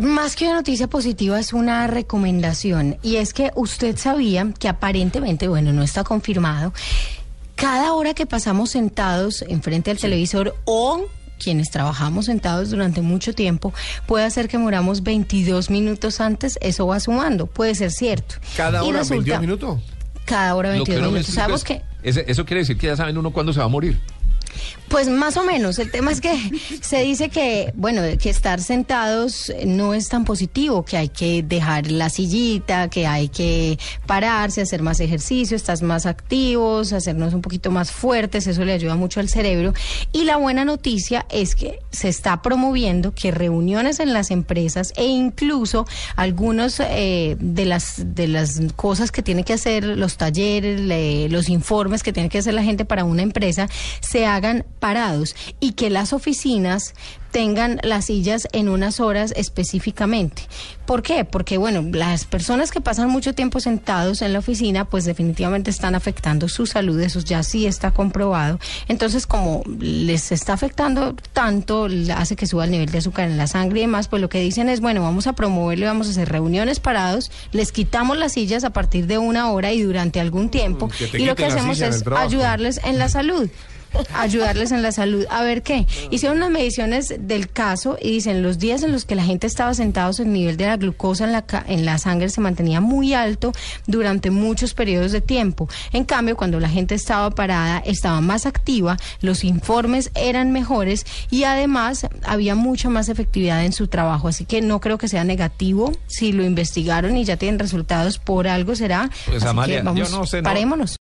Más que una noticia positiva es una recomendación y es que usted sabía que aparentemente, bueno, no está confirmado, cada hora que pasamos sentados enfrente al televisor o quienes trabajamos sentados durante mucho tiempo, puede hacer que moramos 22 minutos antes, eso va sumando, puede ser cierto. ¿Cada Y hora resulta- 22 minutos? Cada hora Lo que 22 no me minutos. Sabemos que eso quiere decir que ya saben uno cuándo se va a morir. Pues más o menos. El tema es que se dice que, bueno, que estar sentados no es tan positivo, que hay que dejar la sillita, que hay que pararse, hacer más ejercicio, estás más activos, hacernos un poquito más fuertes, eso le ayuda mucho al cerebro. Y la buena noticia es que se está promoviendo que reuniones en las empresas e incluso algunos eh, de las de las cosas que tiene que hacer los talleres, le- los informes que tiene que hacer la gente para una empresa se hagan parados y que las oficinas tengan las sillas en unas horas específicamente. ¿Por qué? Porque, bueno, las personas que pasan mucho tiempo sentados en la oficina, pues definitivamente están afectando su salud, eso ya sí está comprobado. Entonces, como les está afectando tanto, hace que suba el nivel de azúcar en la sangre y demás, pues lo que dicen es, bueno, vamos a promoverlo y vamos a hacer reuniones parados, les quitamos las sillas a partir de una hora y durante algún tiempo, y lo que hacemos es ayudarles en la salud ayudarles en la salud. A ver qué. Hicieron unas mediciones del caso y dicen los días en los que la gente estaba sentados, el nivel de la glucosa en la, en la sangre se mantenía muy alto durante muchos periodos de tiempo. En cambio, cuando la gente estaba parada, estaba más activa, los informes eran mejores y además había mucha más efectividad en su trabajo. Así que no creo que sea negativo. Si lo investigaron y ya tienen resultados, por algo será. Pues, Así Amalia, que vamos, yo no sé, no- parémonos.